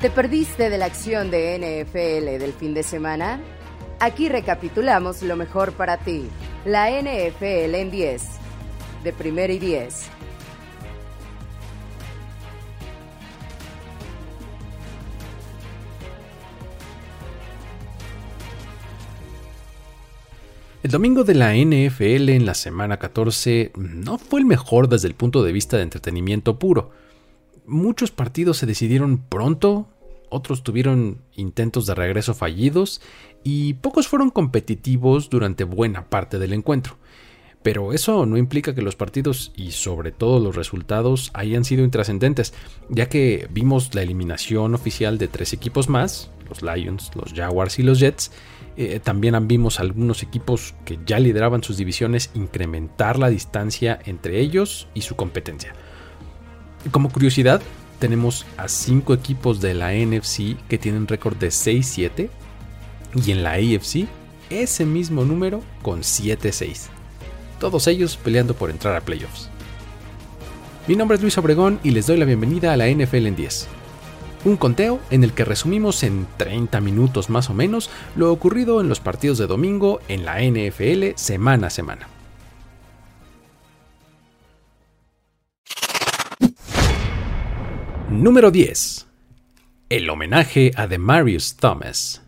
¿Te perdiste de la acción de NFL del fin de semana? Aquí recapitulamos lo mejor para ti. La NFL en 10. De primera y 10. El domingo de la NFL en la semana 14 no fue el mejor desde el punto de vista de entretenimiento puro. Muchos partidos se decidieron pronto, otros tuvieron intentos de regreso fallidos y pocos fueron competitivos durante buena parte del encuentro. Pero eso no implica que los partidos y sobre todo los resultados hayan sido intrascendentes, ya que vimos la eliminación oficial de tres equipos más, los Lions, los Jaguars y los Jets. Eh, también vimos algunos equipos que ya lideraban sus divisiones incrementar la distancia entre ellos y su competencia. Como curiosidad, tenemos a cinco equipos de la NFC que tienen récord de 6-7 y en la AFC ese mismo número con 7-6. Todos ellos peleando por entrar a playoffs. Mi nombre es Luis Obregón y les doy la bienvenida a la NFL en 10. Un conteo en el que resumimos en 30 minutos más o menos lo ocurrido en los partidos de domingo en la NFL semana a semana. Número 10. El homenaje a Demarius Thomas.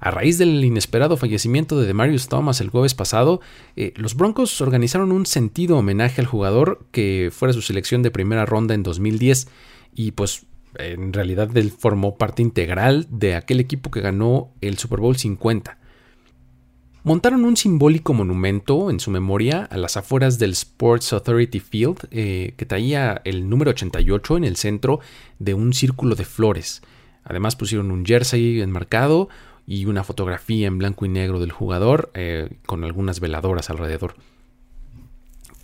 A raíz del inesperado fallecimiento de Demarius Thomas el jueves pasado, eh, los Broncos organizaron un sentido homenaje al jugador que fuera su selección de primera ronda en 2010 y pues en realidad él formó parte integral de aquel equipo que ganó el Super Bowl 50 montaron un simbólico monumento en su memoria a las afueras del Sports Authority Field eh, que traía el número 88 en el centro de un círculo de flores. Además pusieron un jersey enmarcado y una fotografía en blanco y negro del jugador eh, con algunas veladoras alrededor.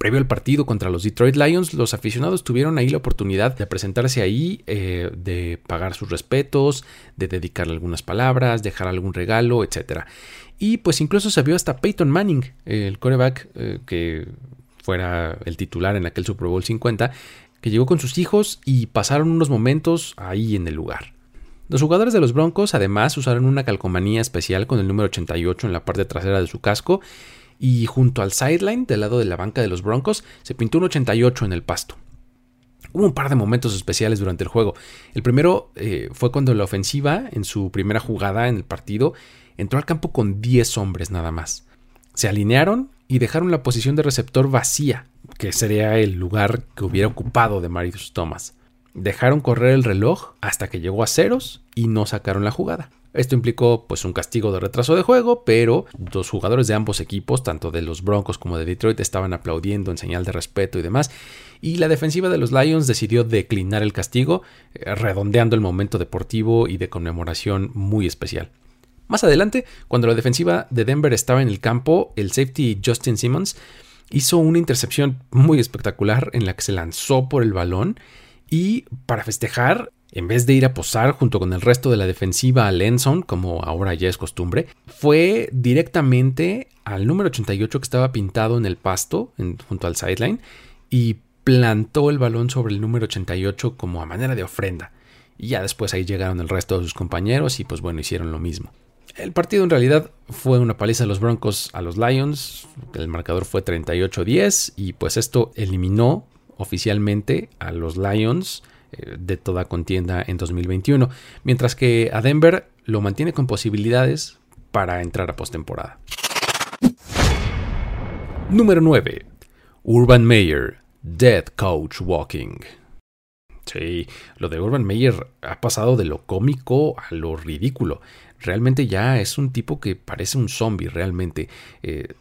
Previo al partido contra los Detroit Lions, los aficionados tuvieron ahí la oportunidad de presentarse ahí, eh, de pagar sus respetos, de dedicar algunas palabras, dejar algún regalo, etc. Y pues incluso se vio hasta Peyton Manning, el quarterback eh, que fuera el titular en aquel Super Bowl 50, que llegó con sus hijos y pasaron unos momentos ahí en el lugar. Los jugadores de los Broncos además usaron una calcomanía especial con el número 88 en la parte trasera de su casco y junto al sideline, del lado de la banca de los Broncos, se pintó un 88 en el pasto. Hubo un par de momentos especiales durante el juego. El primero eh, fue cuando la ofensiva, en su primera jugada en el partido, entró al campo con 10 hombres nada más. Se alinearon y dejaron la posición de receptor vacía, que sería el lugar que hubiera ocupado de Marius Thomas. Dejaron correr el reloj hasta que llegó a ceros y no sacaron la jugada. Esto implicó pues un castigo de retraso de juego, pero los jugadores de ambos equipos, tanto de los Broncos como de Detroit, estaban aplaudiendo en señal de respeto y demás, y la defensiva de los Lions decidió declinar el castigo, eh, redondeando el momento deportivo y de conmemoración muy especial. Más adelante, cuando la defensiva de Denver estaba en el campo, el safety Justin Simmons hizo una intercepción muy espectacular en la que se lanzó por el balón y para festejar en vez de ir a posar junto con el resto de la defensiva a Lenson, como ahora ya es costumbre, fue directamente al número 88 que estaba pintado en el pasto, junto al sideline, y plantó el balón sobre el número 88 como a manera de ofrenda. Y ya después ahí llegaron el resto de sus compañeros y pues bueno, hicieron lo mismo. El partido en realidad fue una paliza de los Broncos a los Lions, el marcador fue 38-10 y pues esto eliminó oficialmente a los Lions de toda contienda en 2021, mientras que a Denver lo mantiene con posibilidades para entrar a postemporada. Número 9. Urban Meyer, Dead Coach Walking. Sí, lo de Urban Meyer ha pasado de lo cómico a lo ridículo. Realmente ya es un tipo que parece un zombie, realmente. Eh,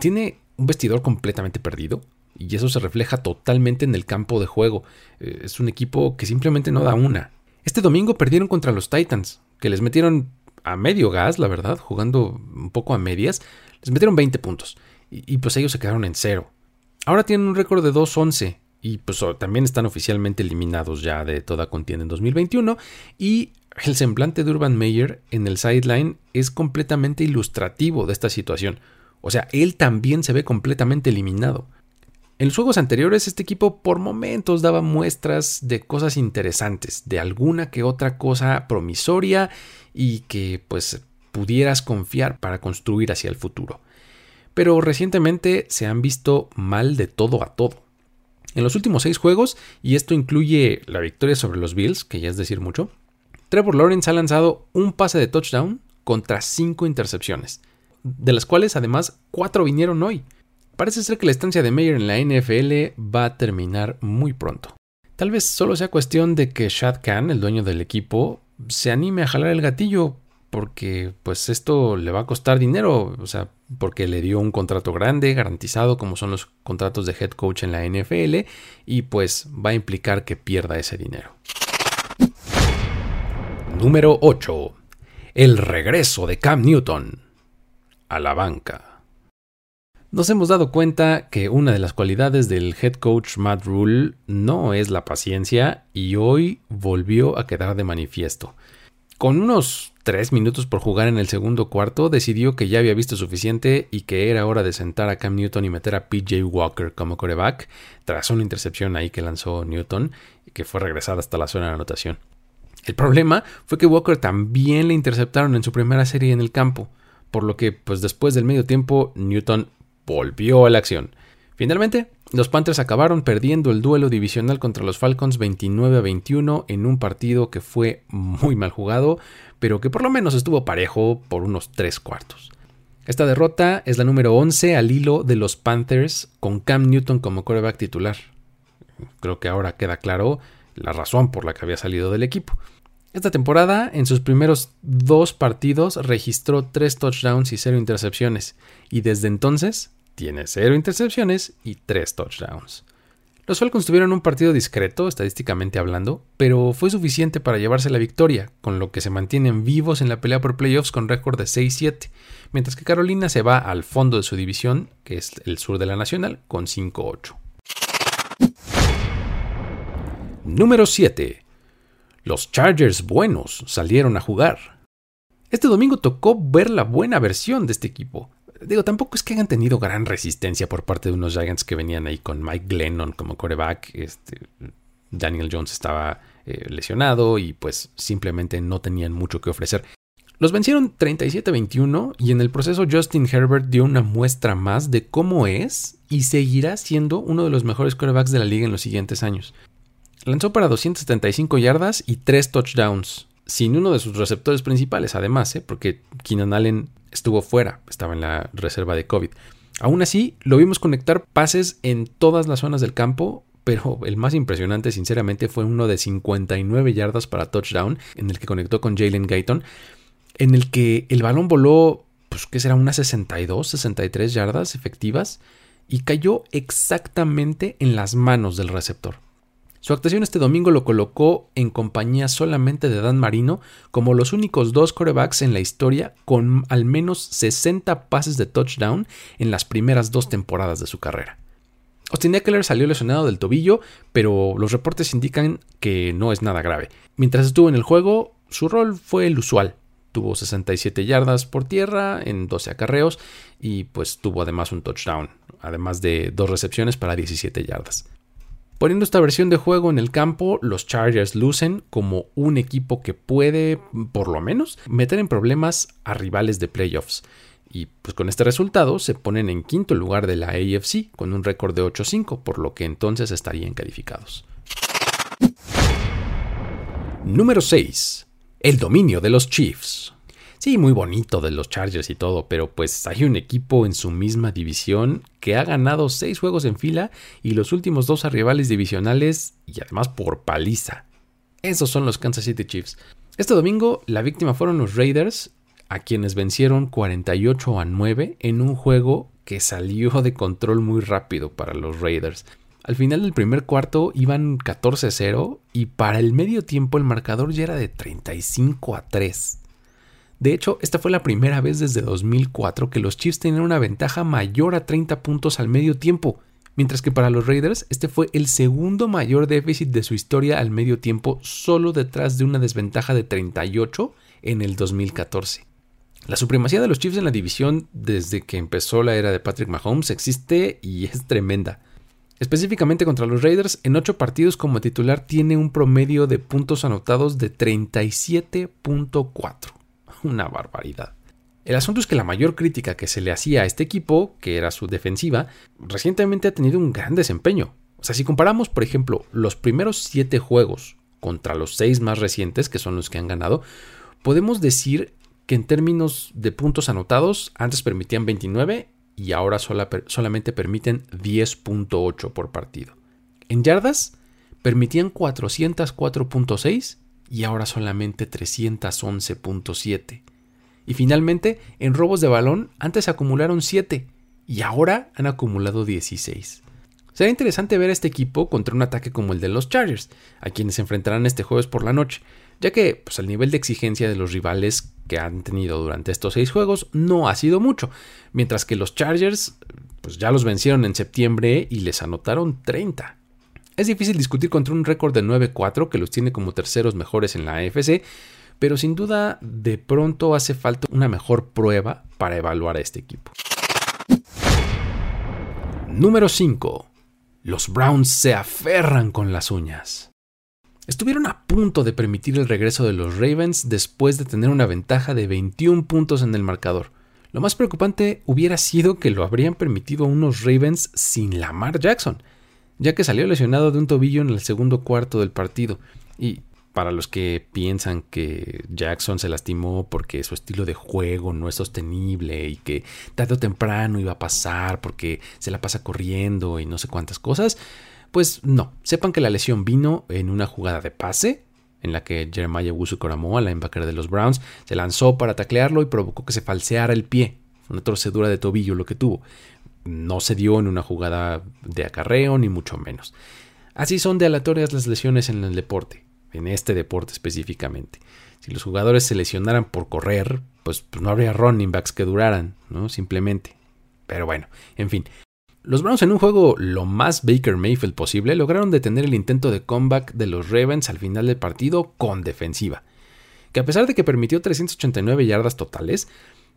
tiene un vestidor completamente perdido, y eso se refleja totalmente en el campo de juego. Eh, es un equipo que simplemente no da una. Este domingo perdieron contra los Titans, que les metieron a medio gas, la verdad, jugando un poco a medias. Les metieron 20 puntos y, pues ellos se quedaron en cero. Ahora tienen un récord de 2-11 y pues también están oficialmente eliminados ya de toda contienda en 2021 y el semblante de Urban Meyer en el sideline es completamente ilustrativo de esta situación. O sea, él también se ve completamente eliminado. En los juegos anteriores este equipo por momentos daba muestras de cosas interesantes, de alguna que otra cosa promisoria y que pues pudieras confiar para construir hacia el futuro. Pero recientemente se han visto mal de todo a todo. En los últimos seis juegos, y esto incluye la victoria sobre los Bills, que ya es decir mucho, Trevor Lawrence ha lanzado un pase de touchdown contra cinco intercepciones, de las cuales además cuatro vinieron hoy. Parece ser que la estancia de Mayer en la NFL va a terminar muy pronto. Tal vez solo sea cuestión de que Shad Khan, el dueño del equipo, se anime a jalar el gatillo porque pues esto le va a costar dinero, o sea, porque le dio un contrato grande, garantizado como son los contratos de head coach en la NFL y pues va a implicar que pierda ese dinero. Número 8. El regreso de Cam Newton a la banca. Nos hemos dado cuenta que una de las cualidades del head coach Matt Rule no es la paciencia y hoy volvió a quedar de manifiesto. Con unos tres minutos por jugar en el segundo cuarto, decidió que ya había visto suficiente y que era hora de sentar a Cam Newton y meter a PJ Walker como coreback, tras una intercepción ahí que lanzó Newton y que fue regresada hasta la zona de anotación. El problema fue que Walker también le interceptaron en su primera serie en el campo, por lo que pues después del medio tiempo Newton volvió a la acción. Finalmente, los Panthers acabaron perdiendo el duelo divisional contra los Falcons 29 a 21 en un partido que fue muy mal jugado, pero que por lo menos estuvo parejo por unos tres cuartos. Esta derrota es la número 11 al hilo de los Panthers con Cam Newton como quarterback titular. Creo que ahora queda claro la razón por la que había salido del equipo. Esta temporada, en sus primeros dos partidos, registró tres touchdowns y cero intercepciones, y desde entonces tiene cero intercepciones y tres touchdowns. Los Falcons tuvieron un partido discreto, estadísticamente hablando, pero fue suficiente para llevarse la victoria, con lo que se mantienen vivos en la pelea por playoffs con récord de 6-7, mientras que Carolina se va al fondo de su división, que es el sur de la Nacional, con 5-8. Número 7. Los Chargers buenos salieron a jugar. Este domingo tocó ver la buena versión de este equipo. Digo, tampoco es que hayan tenido gran resistencia por parte de unos Giants que venían ahí con Mike Glennon como coreback. Este, Daniel Jones estaba eh, lesionado y pues simplemente no tenían mucho que ofrecer. Los vencieron 37-21 y en el proceso Justin Herbert dio una muestra más de cómo es y seguirá siendo uno de los mejores corebacks de la liga en los siguientes años. Lanzó para 275 yardas y 3 touchdowns, sin uno de sus receptores principales, además, ¿eh? porque Keenan Allen estuvo fuera, estaba en la reserva de COVID. Aún así, lo vimos conectar pases en todas las zonas del campo, pero el más impresionante, sinceramente, fue uno de 59 yardas para touchdown, en el que conectó con Jalen Gayton, en el que el balón voló, pues, ¿qué será? Unas 62, 63 yardas efectivas, y cayó exactamente en las manos del receptor. Su actuación este domingo lo colocó en compañía solamente de Dan Marino como los únicos dos corebacks en la historia con al menos 60 pases de touchdown en las primeras dos temporadas de su carrera. Austin Eckler salió lesionado del tobillo, pero los reportes indican que no es nada grave. Mientras estuvo en el juego, su rol fue el usual. Tuvo 67 yardas por tierra en 12 acarreos y pues tuvo además un touchdown, además de dos recepciones para 17 yardas. Poniendo esta versión de juego en el campo, los Chargers lucen como un equipo que puede, por lo menos, meter en problemas a rivales de playoffs. Y pues con este resultado se ponen en quinto lugar de la AFC con un récord de 8-5, por lo que entonces estarían calificados. Número 6. El dominio de los Chiefs. Sí, muy bonito de los Chargers y todo, pero pues hay un equipo en su misma división que ha ganado seis juegos en fila y los últimos dos a rivales divisionales y además por paliza. Esos son los Kansas City Chiefs. Este domingo la víctima fueron los Raiders, a quienes vencieron 48 a 9 en un juego que salió de control muy rápido para los Raiders. Al final del primer cuarto iban 14-0 y para el medio tiempo el marcador ya era de 35 a 3. De hecho, esta fue la primera vez desde 2004 que los Chiefs tenían una ventaja mayor a 30 puntos al medio tiempo, mientras que para los Raiders este fue el segundo mayor déficit de su historia al medio tiempo, solo detrás de una desventaja de 38 en el 2014. La supremacía de los Chiefs en la división desde que empezó la era de Patrick Mahomes existe y es tremenda. Específicamente contra los Raiders, en 8 partidos como titular tiene un promedio de puntos anotados de 37.4. Una barbaridad. El asunto es que la mayor crítica que se le hacía a este equipo, que era su defensiva, recientemente ha tenido un gran desempeño. O sea, si comparamos, por ejemplo, los primeros 7 juegos contra los 6 más recientes, que son los que han ganado, podemos decir que en términos de puntos anotados, antes permitían 29 y ahora solamente permiten 10.8 por partido. En yardas, permitían 404.6 y ahora solamente 311.7. Y finalmente, en robos de balón, antes acumularon 7 y ahora han acumulado 16. Será interesante ver a este equipo contra un ataque como el de los Chargers, a quienes se enfrentarán este jueves por la noche, ya que pues, el nivel de exigencia de los rivales que han tenido durante estos seis juegos no ha sido mucho, mientras que los Chargers pues, ya los vencieron en septiembre y les anotaron 30. Es difícil discutir contra un récord de 9-4 que los tiene como terceros mejores en la AFC, pero sin duda de pronto hace falta una mejor prueba para evaluar a este equipo. Número 5. Los Browns se aferran con las uñas. Estuvieron a punto de permitir el regreso de los Ravens después de tener una ventaja de 21 puntos en el marcador. Lo más preocupante hubiera sido que lo habrían permitido unos Ravens sin Lamar Jackson, ya que salió lesionado de un tobillo en el segundo cuarto del partido. Y para los que piensan que Jackson se lastimó porque su estilo de juego no es sostenible y que tarde o temprano iba a pasar porque se la pasa corriendo y no sé cuántas cosas, pues no, sepan que la lesión vino en una jugada de pase en la que Jeremiah Wusu Koramoa, la embaquera de los Browns, se lanzó para taclearlo y provocó que se falseara el pie. Una torcedura de tobillo lo que tuvo. No se dio en una jugada de acarreo, ni mucho menos. Así son de aleatorias las lesiones en el deporte en este deporte específicamente. Si los jugadores se lesionaran por correr, pues, pues, no habría running backs que duraran, ¿no? Simplemente. Pero bueno, en fin. Los Browns en un juego lo más Baker Mayfield posible lograron detener el intento de comeback de los Ravens al final del partido con defensiva, que a pesar de que permitió 389 yardas totales,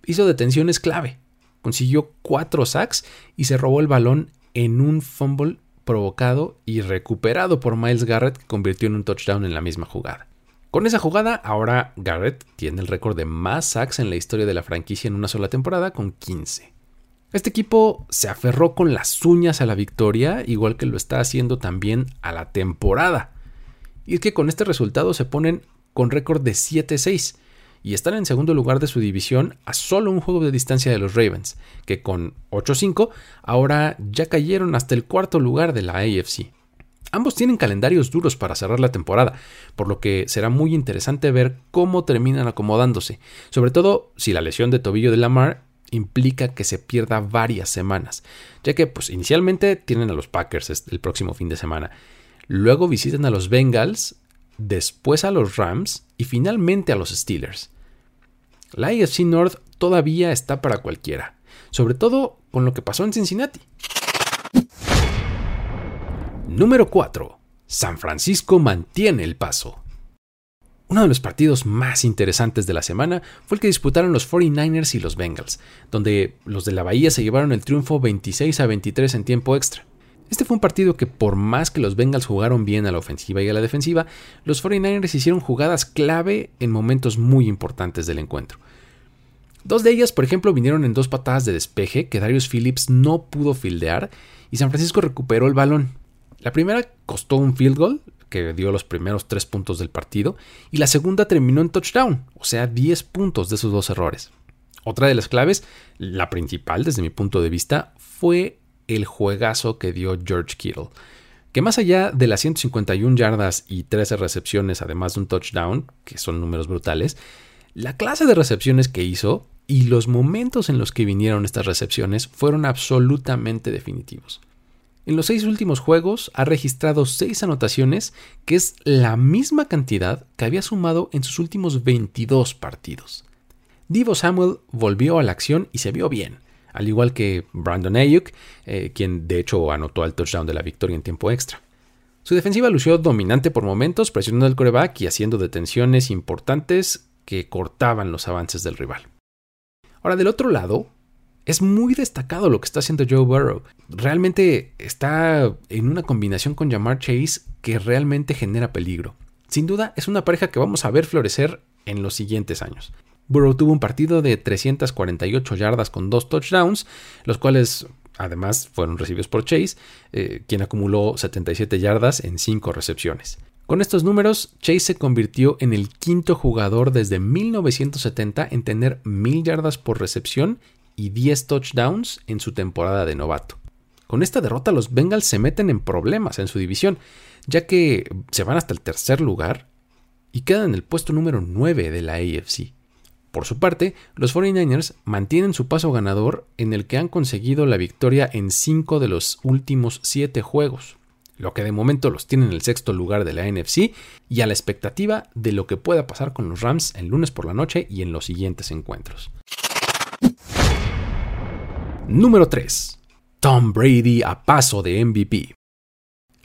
hizo detenciones clave, consiguió 4 sacks y se robó el balón en un fumble provocado y recuperado por Miles Garrett que convirtió en un touchdown en la misma jugada. Con esa jugada, ahora Garrett tiene el récord de más sacks en la historia de la franquicia en una sola temporada con 15. Este equipo se aferró con las uñas a la victoria, igual que lo está haciendo también a la temporada. Y es que con este resultado se ponen con récord de 7-6 y están en segundo lugar de su división a solo un juego de distancia de los Ravens, que con 8-5 ahora ya cayeron hasta el cuarto lugar de la AFC. Ambos tienen calendarios duros para cerrar la temporada, por lo que será muy interesante ver cómo terminan acomodándose, sobre todo si la lesión de tobillo de Lamar implica que se pierda varias semanas, ya que pues inicialmente tienen a los Packers el próximo fin de semana, luego visitan a los Bengals, después a los Rams y finalmente a los Steelers. La AFC North todavía está para cualquiera, sobre todo con lo que pasó en Cincinnati. Número 4. San Francisco mantiene el paso. Uno de los partidos más interesantes de la semana fue el que disputaron los 49ers y los Bengals, donde los de la Bahía se llevaron el triunfo 26 a 23 en tiempo extra. Este fue un partido que por más que los Bengals jugaron bien a la ofensiva y a la defensiva, los 49ers hicieron jugadas clave en momentos muy importantes del encuentro. Dos de ellas, por ejemplo, vinieron en dos patadas de despeje que Darius Phillips no pudo fildear y San Francisco recuperó el balón. La primera costó un field goal, que dio los primeros tres puntos del partido, y la segunda terminó en touchdown, o sea, 10 puntos de esos dos errores. Otra de las claves, la principal desde mi punto de vista, fue el juegazo que dio George Kittle, que más allá de las 151 yardas y 13 recepciones, además de un touchdown, que son números brutales, la clase de recepciones que hizo y los momentos en los que vinieron estas recepciones fueron absolutamente definitivos. En los seis últimos juegos ha registrado seis anotaciones, que es la misma cantidad que había sumado en sus últimos 22 partidos. Divo Samuel volvió a la acción y se vio bien, al igual que Brandon Ayuk, eh, quien de hecho anotó el touchdown de la victoria en tiempo extra. Su defensiva lució dominante por momentos, presionando al coreback y haciendo detenciones importantes que cortaban los avances del rival. Ahora, del otro lado, Es muy destacado lo que está haciendo Joe Burrow. Realmente está en una combinación con Jamar Chase que realmente genera peligro. Sin duda, es una pareja que vamos a ver florecer en los siguientes años. Burrow tuvo un partido de 348 yardas con dos touchdowns, los cuales además fueron recibidos por Chase, eh, quien acumuló 77 yardas en 5 recepciones. Con estos números, Chase se convirtió en el quinto jugador desde 1970 en tener 1000 yardas por recepción y 10 touchdowns en su temporada de novato. Con esta derrota los Bengals se meten en problemas en su división, ya que se van hasta el tercer lugar y quedan en el puesto número 9 de la AFC. Por su parte, los 49ers mantienen su paso ganador en el que han conseguido la victoria en 5 de los últimos 7 juegos, lo que de momento los tiene en el sexto lugar de la NFC y a la expectativa de lo que pueda pasar con los Rams el lunes por la noche y en los siguientes encuentros. Número 3. Tom Brady a paso de MVP.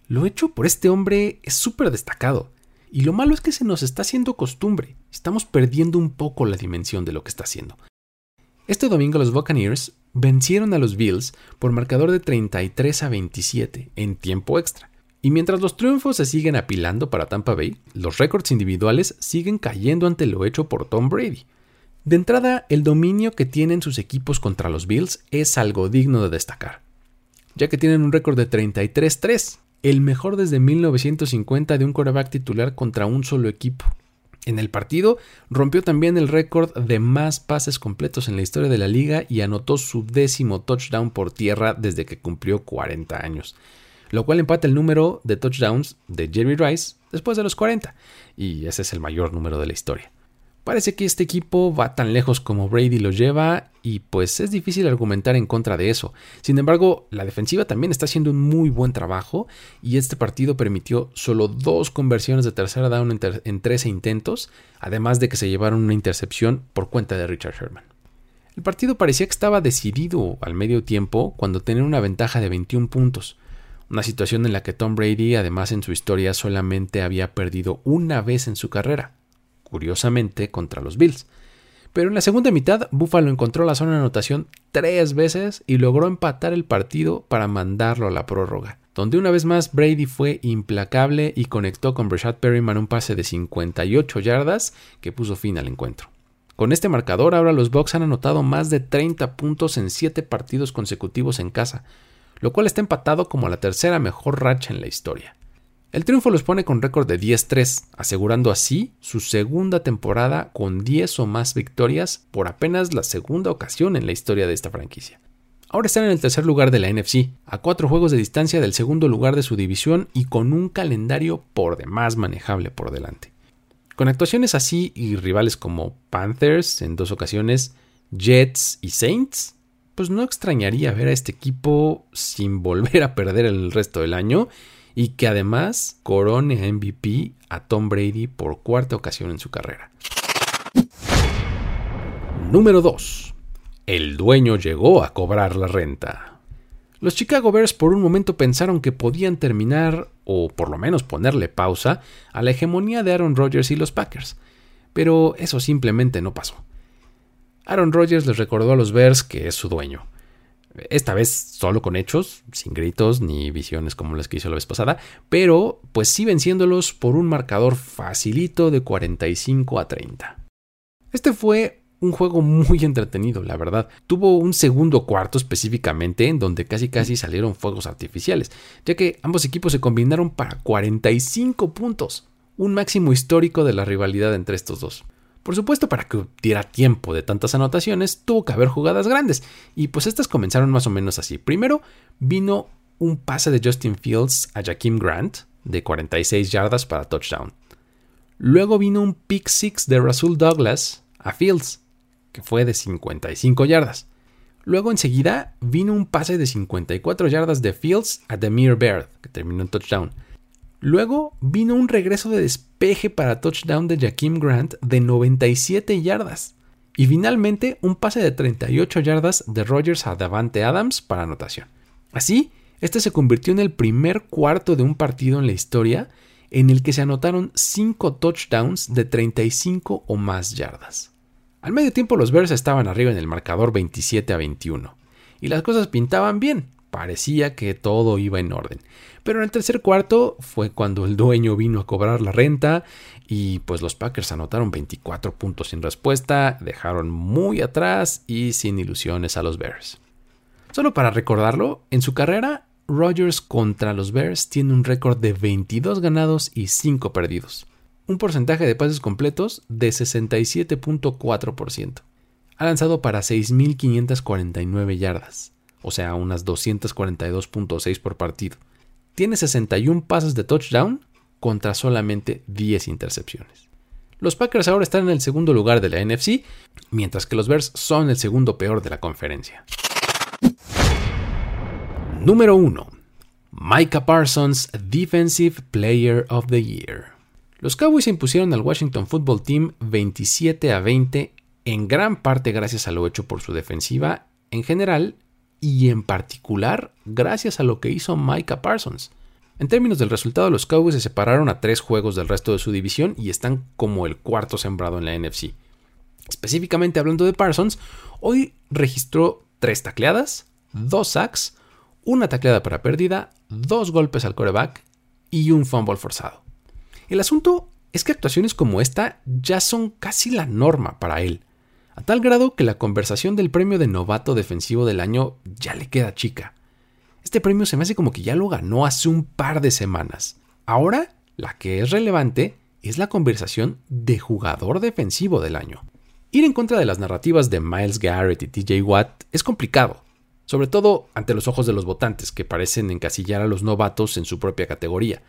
Lo hecho por este hombre es súper destacado. Y lo malo es que se nos está haciendo costumbre. Estamos perdiendo un poco la dimensión de lo que está haciendo. Este domingo los Buccaneers vencieron a los Bills por marcador de 33 a 27 en tiempo extra. Y mientras los triunfos se siguen apilando para Tampa Bay, los récords individuales siguen cayendo ante lo hecho por Tom Brady. De entrada, el dominio que tienen sus equipos contra los Bills es algo digno de destacar, ya que tienen un récord de 33-3, el mejor desde 1950 de un quarterback titular contra un solo equipo. En el partido rompió también el récord de más pases completos en la historia de la liga y anotó su décimo touchdown por tierra desde que cumplió 40 años, lo cual empata el número de touchdowns de Jerry Rice después de los 40, y ese es el mayor número de la historia. Parece que este equipo va tan lejos como Brady lo lleva y pues es difícil argumentar en contra de eso. Sin embargo, la defensiva también está haciendo un muy buen trabajo y este partido permitió solo dos conversiones de tercera down en, 13 intentos, además de que se llevaron una intercepción por cuenta de Richard Sherman. El partido parecía que estaba decidido al medio tiempo cuando tenía una ventaja de 21 puntos, una situación en la que Tom Brady además en su historia solamente había perdido una vez en su carrera curiosamente contra los Bills. Pero en la segunda mitad, Buffalo encontró la zona de anotación tres veces y logró empatar el partido para mandarlo a la prórroga, donde una vez más Brady fue implacable y conectó con Brashad Perryman un pase de 58 yardas que puso fin al encuentro. Con este marcador, ahora los Bucks han anotado más de 30 puntos en 7 partidos consecutivos en casa, lo cual está empatado como la tercera mejor racha en la historia. El triunfo los pone con récord de 10-3, asegurando así su segunda temporada con 10 o más victorias por apenas la segunda ocasión en la historia de esta franquicia. Ahora están en el tercer lugar de la NFC, a cuatro juegos de distancia del segundo lugar de su división y con un calendario por demás manejable por delante. Con actuaciones así y rivales como Panthers en dos ocasiones, Jets y Saints, pues no extrañaría ver a este equipo sin volver a perder el resto del año y que además corone MVP a Tom Brady por cuarta ocasión en su carrera. Número 2. El dueño llegó a cobrar la renta. Los Chicago Bears por un momento pensaron que podían terminar, o por lo menos ponerle pausa, a la hegemonía de Aaron Rodgers y los Packers, pero eso simplemente no pasó. Aaron Rodgers les recordó a los Bears que es su dueño, esta vez solo con hechos, sin gritos ni visiones como las que hizo la vez pasada, pero pues sí venciéndolos por un marcador facilito de 45 a 30. Este fue un juego muy entretenido, la verdad. Tuvo un segundo cuarto específicamente en donde casi casi salieron fuegos artificiales, ya que ambos equipos se combinaron para 45 puntos, un máximo histórico de la rivalidad entre estos dos. Por supuesto, para que diera tiempo de tantas anotaciones, tuvo que haber jugadas grandes, y pues estas comenzaron más o menos así. Primero vino un pase de Justin Fields a Jakeem Grant de 46 yardas para touchdown. Luego vino un pick six de Rasul Douglas a Fields, que fue de 55 yardas. Luego enseguida vino un pase de 54 yardas de Fields a Demir Baird, que terminó en touchdown. Luego vino un regreso de despeje para touchdown de Jakeem Grant de 97 yardas. Y finalmente un pase de 38 yardas de Rogers a Davante Adams para anotación. Así, este se convirtió en el primer cuarto de un partido en la historia en el que se anotaron 5 touchdowns de 35 o más yardas. Al medio tiempo los Bears estaban arriba en el marcador 27 a 21 y las cosas pintaban bien, parecía que todo iba en orden. Pero en el tercer cuarto fue cuando el dueño vino a cobrar la renta y pues los Packers anotaron 24 puntos sin respuesta, dejaron muy atrás y sin ilusiones a los Bears. Solo para recordarlo, en su carrera, Rodgers contra los Bears tiene un récord de 22 ganados y 5 perdidos. Un porcentaje de pases completos de 67.4%. Ha lanzado para 6.549 yardas, o sea, unas 242.6 por partido. Tiene 61 pases de touchdown contra solamente 10 intercepciones. Los Packers ahora están en el segundo lugar de la NFC, mientras que los Bears son el segundo peor de la conferencia. Número 1. Micah Parsons, Defensive Player of the Year. Los Cowboys impusieron al Washington Football Team 27 a 20, en gran parte gracias a lo hecho por su defensiva en general y en particular gracias a lo que hizo Micah Parsons. En términos del resultado, los Cowboys se separaron a tres juegos del resto de su división y están como el cuarto sembrado en la NFC. Específicamente hablando de Parsons, hoy registró tres tacleadas, dos sacks, una tacleada para pérdida, dos golpes al coreback y un fumble forzado. El asunto es que actuaciones como esta ya son casi la norma para él, a tal grado que la conversación del premio de novato defensivo del año ya le queda chica. Este premio se me hace como que ya lo ganó hace un par de semanas. Ahora, la que es relevante es la conversación de jugador defensivo del año. Ir en contra de las narrativas de Miles Garrett y TJ Watt es complicado, sobre todo ante los ojos de los votantes, que parecen encasillar a los novatos en su propia categoría.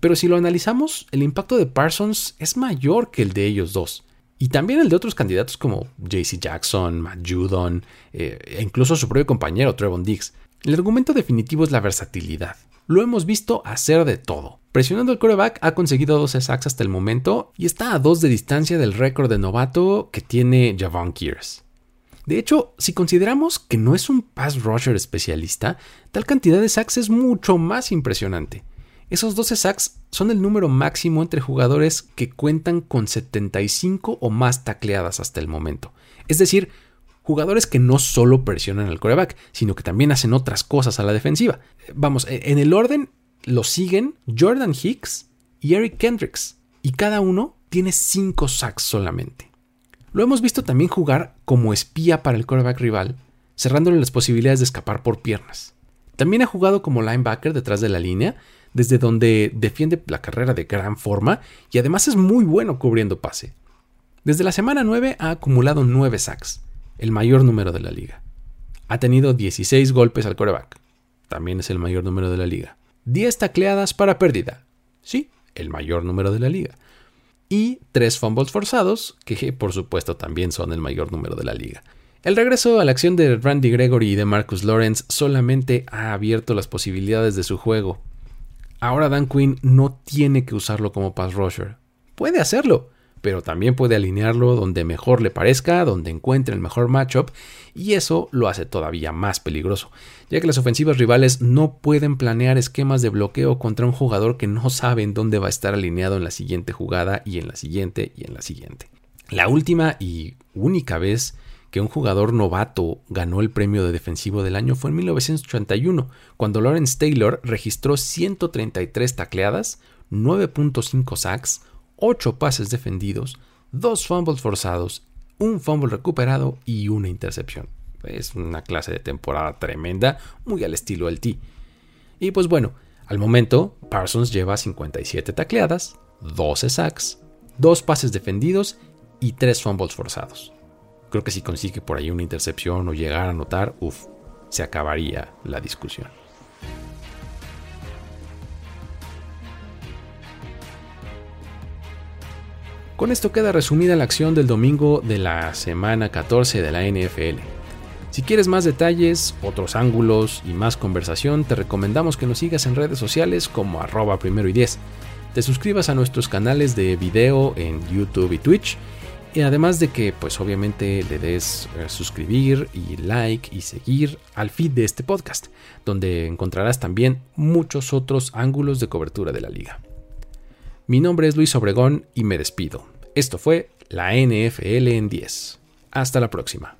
Pero si lo analizamos, el impacto de Parsons es mayor que el de ellos dos. Y también el de otros candidatos como JC Jackson, Matt Judon, eh, e incluso su propio compañero Trevon Diggs. El argumento definitivo es la versatilidad. Lo hemos visto hacer de todo. Presionando el coreback ha conseguido 12 sacks hasta el momento y está a dos de distancia del récord de novato que tiene Javon Kears. De hecho, si consideramos que no es un pass rusher especialista, tal cantidad de sacks es mucho más impresionante. Esos 12 sacks son el número máximo entre jugadores que cuentan con 75 o más tacleadas hasta el momento. Es decir, jugadores que no solo presionan al coreback, sino que también hacen otras cosas a la defensiva. Vamos, e-, en el orden lo siguen Jordan Hicks y Eric Kendricks, y cada uno tiene 5 sacks solamente. Lo hemos visto también jugar como espía para el quarterback rival, cerrándole las posibilidades de escapar por piernas. También ha jugado como linebacker detrás de la línea, desde donde defiende la carrera de gran forma y además es muy bueno cubriendo pase. Desde la semana 9 ha acumulado 9 sacks, el mayor número de la liga. Ha tenido 16 golpes al quarterback, también es el mayor número de la liga. 10 tacleadas para pérdida, sí, el mayor número de la liga y tres fumbles forzados, que por supuesto también son el mayor número de la liga. El regreso a la acción de Randy Gregory y de Marcus Lawrence solamente ha abierto las posibilidades de su juego. Ahora Dan Quinn no tiene que usarlo como pass rusher. Puede hacerlo, pero también puede alinearlo donde mejor le parezca, donde encuentre el mejor matchup, y eso lo hace todavía más peligroso, ya que las ofensivas rivales no pueden planear esquemas de bloqueo contra un jugador que no saben dónde va a estar alineado en la siguiente jugada y en la siguiente y en la siguiente. La última y única vez que un jugador novato ganó el premio de defensivo del año fue en 1981, cuando Lawrence Taylor registró 133 tacleadas, 9.5 sacks, 8 pases defendidos, 2 fumbles forzados, un fumble recuperado y una intercepción. Es una clase de temporada tremenda, muy al estilo del T. Y pues bueno, al momento Parsons lleva 57 tacleadas, 12 sacks, 2 pases defendidos y 3 fumbles forzados. Creo que si consigue por ahí una intercepción o llegar a anotar, uff, se acabaría la discusión. Con esto queda resumida la acción del domingo de la semana 14 de la NFL. Si quieres más detalles, otros ángulos y más conversación, te recomendamos que nos sigas en redes sociales como arroba primero y 10. Te suscribas a nuestros canales de video en YouTube y Twitch. Y además de que, pues obviamente le des eh, suscribir y like y seguir al feed de este podcast, donde encontrarás también muchos otros ángulos de cobertura de la liga. Mi nombre es Luis Obregón y me despido. Esto fue la NFL en 10. Hasta la próxima.